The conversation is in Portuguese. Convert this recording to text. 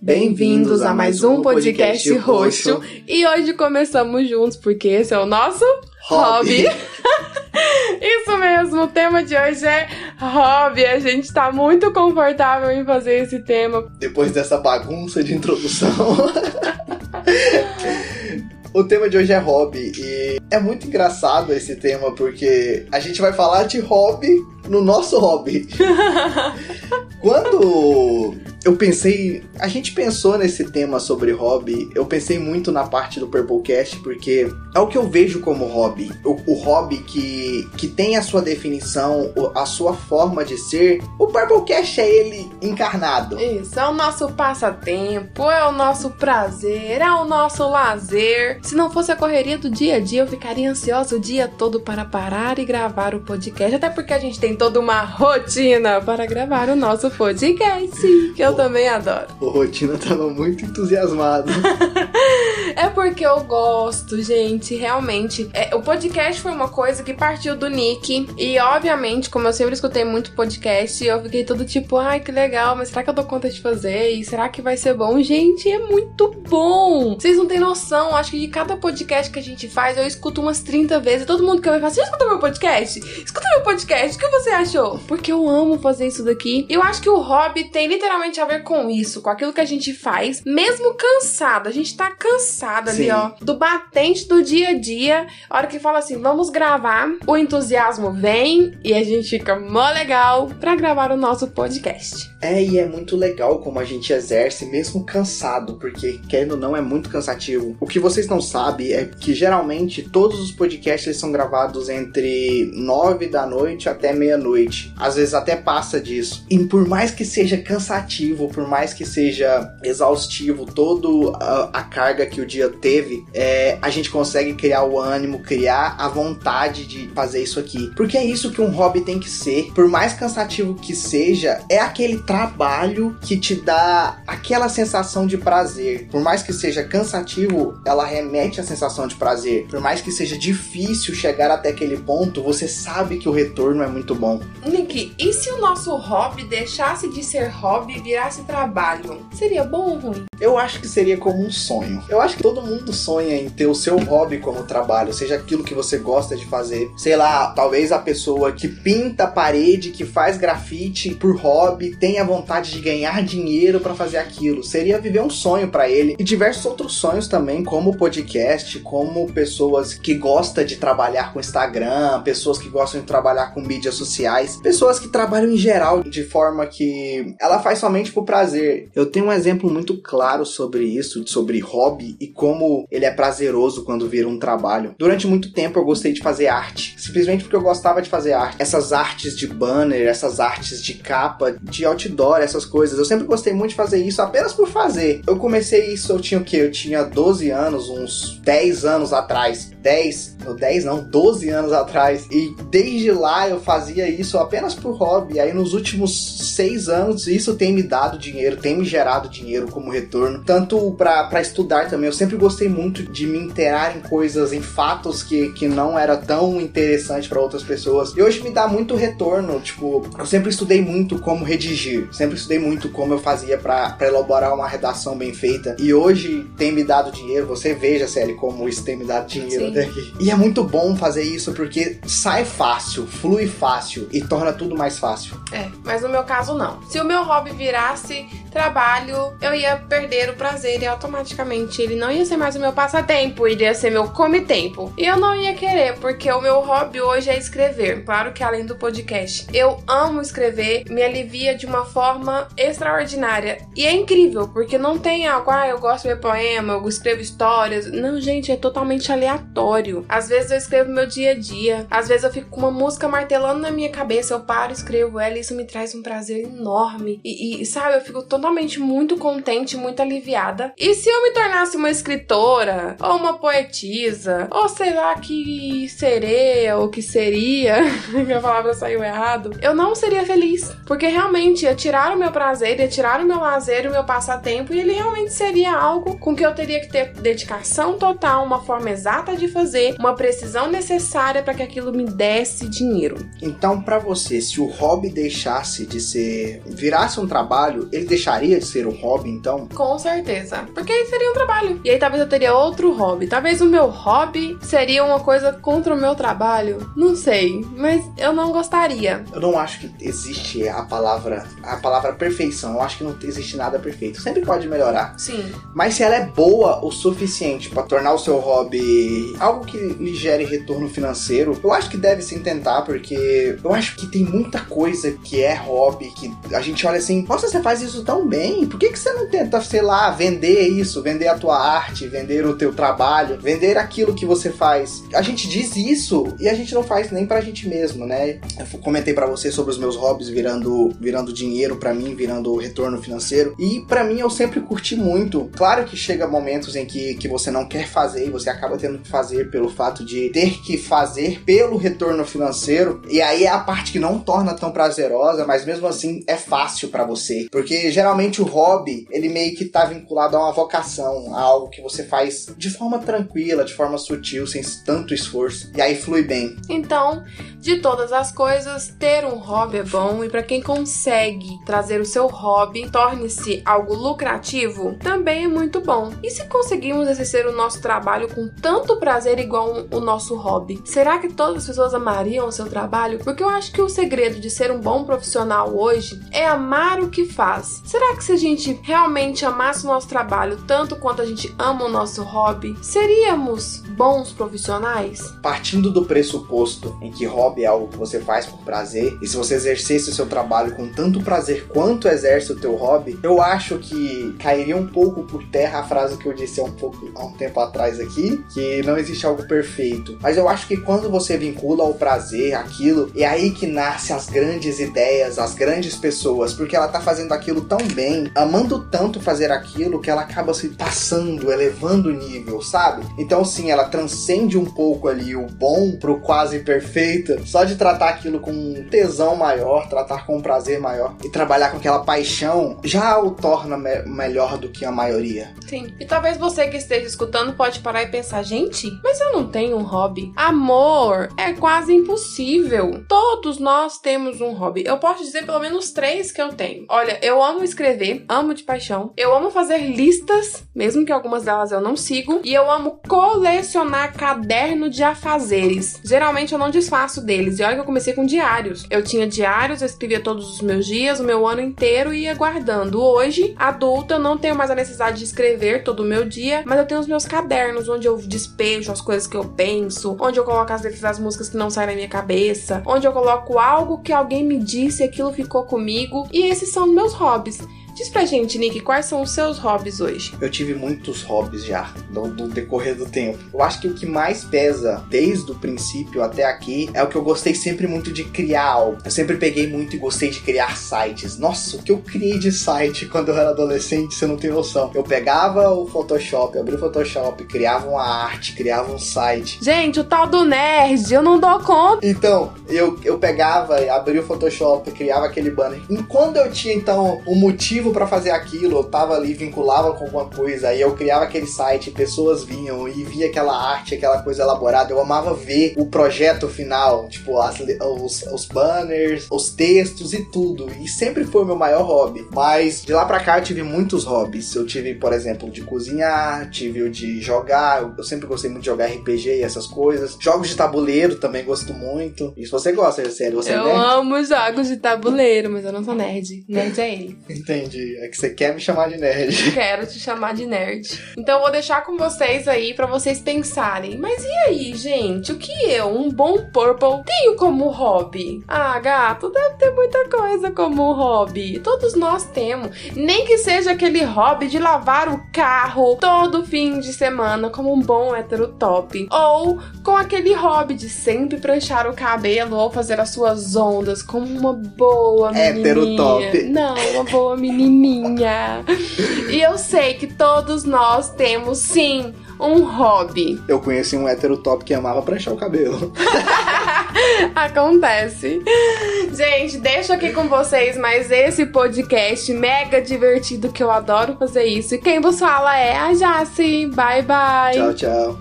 Bem-vindos a mais um podcast roxo. E hoje começamos juntos porque esse é o nosso hobby. Hobby. Isso mesmo, o tema de hoje é hobby. A gente tá muito confortável em fazer esse tema. Depois dessa bagunça de introdução. O tema de hoje é hobby e é muito engraçado esse tema porque a gente vai falar de hobby no nosso hobby. Quando eu pensei, a gente pensou nesse tema sobre hobby, eu pensei muito na parte do Purplecast porque é o que eu vejo como hobby. O, o hobby que, que tem a sua definição, a sua forma de ser. O Purplecast é ele encarnado. Isso, é o nosso passatempo, é o nosso prazer, é o nosso lazer. Se não fosse a correria do dia a dia, eu ficaria ansiosa o dia todo para parar e gravar o podcast. Até porque a gente tem toda uma rotina para gravar o nosso podcast, que eu também adoro. O Rotina tava muito entusiasmado. É porque eu gosto, gente, realmente. É, o podcast foi uma coisa que partiu do Nick. E, obviamente, como eu sempre escutei muito podcast, eu fiquei todo tipo, ai, que legal, mas será que eu dou conta de fazer? E será que vai ser bom? Gente, é muito bom! Vocês não têm noção, acho que de cada podcast que a gente faz, eu escuto umas 30 vezes. Todo mundo que eu fala, você já escutou meu podcast? Escuta meu podcast, o que você achou? Porque eu amo fazer isso daqui. Eu acho que o hobby tem literalmente a ver com isso, com aquilo que a gente faz, mesmo cansado. A gente tá cansado ali, Sim. ó, do batente do dia a dia. A hora que fala assim, vamos gravar, o entusiasmo vem e a gente fica mó legal pra gravar o nosso podcast. É, e é muito legal como a gente exerce, mesmo cansado, porque querendo ou não é muito cansativo. O que vocês não sabem é que geralmente todos os podcasts são gravados entre 9 da noite até meia-noite. Às vezes até passa disso. E por mais que seja cansativo, por mais que seja exaustivo toda a, a carga que o dia teve, é, a gente consegue criar o ânimo, criar a vontade de fazer isso aqui. Porque é isso que um hobby tem que ser. Por mais cansativo que seja, é aquele trabalho que te dá aquela sensação de prazer. Por mais que seja cansativo, ela remete à sensação de prazer. Por mais que seja difícil chegar até aquele ponto, você sabe que o retorno é muito bom. Nick, e se o nosso hobby deixasse de ser hobby e virasse trabalho? Seria bom ou ruim? Eu acho que seria como um sonho. Eu acho que todo mundo sonha em ter o seu hobby como trabalho, seja aquilo que você gosta de fazer. Sei lá, talvez a pessoa que pinta parede, que faz grafite por hobby, tenha vontade de ganhar dinheiro pra fazer aquilo. Seria viver um sonho pra ele. E diversos outros sonhos também, como podcast, como pessoas que gostam de trabalhar com Instagram, pessoas que gostam de trabalhar com mídias sociais, pessoas que trabalham em geral de forma que ela faz somente por prazer. Eu tenho um exemplo muito claro sobre isso, sobre hobby e como ele é prazeroso quando vira um trabalho. Durante muito tempo eu gostei de fazer arte, simplesmente porque eu gostava de fazer arte. Essas artes de banner, essas artes de capa, de outdoor, essas coisas. Eu sempre gostei muito de fazer isso apenas por fazer. Eu comecei isso, eu tinha o quê? Eu tinha 12 anos, uns 10 anos atrás. 10, não 10 não, 12 anos atrás. E desde lá eu fazia isso apenas por hobby. Aí nos últimos 6 anos isso tem me dado dinheiro, tem me gerado dinheiro como retorno. Tanto pra estudar também. Eu sempre gostei muito de me inteirar em coisas, em fatos que, que não era tão interessante pra outras pessoas. E hoje me dá muito retorno. Tipo, eu sempre estudei muito como redigir. Sempre estudei muito como eu fazia pra elaborar uma redação bem feita. E hoje tem me dado dinheiro. Você veja, Celi, como isso tem me dado dinheiro Sim. até aqui. E é muito bom fazer isso porque sai fácil, flui fácil e torna tudo mais fácil. É, mas no meu caso não. Se o meu hobby virasse trabalho, eu ia perder o prazer e automaticamente ele não ia ser mais o meu passatempo, iria ser meu come-tempo. E eu não ia querer, porque o meu hobby hoje é escrever. Claro que além do podcast. Eu amo escrever, me alivia de uma forma extraordinária. E é incrível, porque não tem algo, ah, eu gosto de ver poema, eu escrevo histórias. Não, gente, é totalmente aleatório. Às vezes eu escrevo meu dia a dia, às vezes eu fico com uma música martelando na minha cabeça, eu paro, escrevo ela e isso me traz um prazer enorme. E, e, sabe, eu fico totalmente muito contente, muito aliviada. E se eu me tornasse uma escritora, ou uma poetisa, ou sei lá que sereia, ou que seria, minha palavra saiu errado, eu não seria feliz. Porque realmente ia tirar o meu prazer, ia tirar o meu lazer, o meu passatempo, e ele realmente seria algo com que eu teria que ter dedicação total, uma forma exata de de fazer, uma precisão necessária para que aquilo me desse dinheiro. Então, para você, se o hobby deixasse de ser, virasse um trabalho, ele deixaria de ser um hobby, então? Com certeza. Porque aí seria um trabalho. E aí talvez eu teria outro hobby. Talvez o meu hobby seria uma coisa contra o meu trabalho. Não sei, mas eu não gostaria. Eu não acho que existe a palavra a palavra perfeição. Eu acho que não existe nada perfeito. Sempre pode melhorar. Sim. Mas se ela é boa o suficiente para tornar o seu hobby algo que lhe gere retorno financeiro, eu acho que deve se tentar, porque eu acho que tem muita coisa que é hobby, que a gente olha assim, nossa, você faz isso tão bem, por que, que você não tenta, sei lá, vender isso, vender a tua arte, vender o teu trabalho, vender aquilo que você faz? A gente diz isso e a gente não faz nem pra gente mesmo, né? Eu comentei para você sobre os meus hobbies virando, virando dinheiro para mim, virando retorno financeiro, e para mim eu sempre curti muito. Claro que chega momentos em que, que você não quer fazer e você acaba tendo que fazer pelo fato de ter que fazer pelo retorno financeiro, e aí é a parte que não torna tão prazerosa, mas mesmo assim é fácil para você, porque geralmente o hobby, ele meio que tá vinculado a uma vocação, a algo que você faz de forma tranquila, de forma sutil, sem tanto esforço, e aí flui bem. Então, de todas as coisas, ter um hobby é bom e para quem consegue trazer o seu hobby torne-se algo lucrativo, também é muito bom. E se conseguimos exercer o nosso trabalho com tanto prazer igual o nosso hobby, será que todas as pessoas amariam o seu trabalho? Porque eu acho que o segredo de ser um bom profissional hoje é amar o que faz. Será que se a gente realmente amasse o nosso trabalho tanto quanto a gente ama o nosso hobby, seríamos bons profissionais? Partindo do pressuposto em que hobby é algo que você faz por prazer, e se você exercesse o seu trabalho com tanto prazer quanto exerce o teu hobby, eu acho que cairia um pouco por terra a frase que eu disse há um pouco há um tempo atrás aqui, que não existe algo perfeito. Mas eu acho que quando você vincula ao prazer aquilo, é aí que nasce as grandes ideias, as grandes pessoas, porque ela tá fazendo aquilo tão bem, amando tanto fazer aquilo que ela acaba se passando, elevando o nível, sabe? Então sim, ela transcende um pouco ali o bom pro quase perfeito, só de tratar aquilo com um tesão maior, tratar com um prazer maior e trabalhar com aquela paixão já o torna me melhor do que a maioria. Sim. E talvez você que esteja escutando pode parar e pensar, gente, mas eu não tenho um hobby. Amor é quase impossível. Todos nós temos um hobby. Eu posso dizer pelo menos três que eu tenho. Olha, eu amo escrever, amo de paixão. Eu amo fazer listas, mesmo que algumas delas eu não sigo. E eu amo colecionar caderno de afazeres. Geralmente eu não desfaço deles. E olha que eu comecei com diários. Eu tinha diários, eu escrevia todos os meus dias, o meu ano inteiro e ia guardando. Hoje, adulta, eu não tenho mais a necessidade de escrever todo o meu dia, mas eu tenho os meus cadernos onde eu despejo as coisas que eu penso, onde eu coloco as letras das músicas que não saem da minha cabeça, onde eu coloco algo que alguém me disse e aquilo ficou comigo. E esses são meus hobbies. Diz pra gente, Nick, quais são os seus hobbies hoje? Eu tive muitos hobbies já, no, no, decorrer do tempo. Eu acho que o que mais pesa, desde o princípio até aqui, é o que eu gostei sempre muito de criar algo. Eu sempre peguei muito e gostei de criar sites. Nossa, o que eu criei de site quando eu era adolescente, você não tem noção. Eu pegava o Photoshop, abria o Photoshop, criava uma arte, criava um site. Gente, o tal do nerd, eu não dou conta. Então, eu, eu pegava, abria o Photoshop, criava aquele banner. E quando eu tinha, então, um motivo motivo para fazer aquilo, eu tava ali, vinculava com alguma coisa, aí eu criava aquele site, pessoas vinham e via aquela arte, aquela coisa elaborada. Eu amava ver o projeto final, tipo, as, os, os banners, os textos e tudo. E sempre foi o meu maior hobby. Mas de lá pra cá eu tive muitos hobbies. Eu tive, por exemplo, de cozinhar, tive o de jogar. Eu sempre gostei muito de jogar RPG e essas coisas. Jogos de tabuleiro também gosto muito. Se você gosta, sério, você eu é nerd? amo jogos de tabuleiro, mas eu não sou nerd. Nerd é ele. Entendi. É que você quer me chamar de nerd. Quero te chamar de nerd. Então eu vou deixar com vocês aí para vocês pensarem. Mas e aí, gente? O que eu, um bom purple, tenho como hobby? Ah, gato, deve ter muita coisa como hobby. Todos nós temos. Nem que seja aquele hobby de lavar o carro todo fim de semana como um bom hétero top. Ou com aquele hobby de sempre pranchar o cabelo ou fazer as suas ondas como uma boa menininha. Hétero top. Não, uma boa menininha. E eu sei que todos nós temos sim um hobby. Eu conheci um hétero top que amava pranchar o cabelo. Acontece. Gente, deixo aqui com vocês mais esse podcast mega divertido que eu adoro fazer isso. E quem vos fala é a Jace. Bye, bye. Tchau, tchau.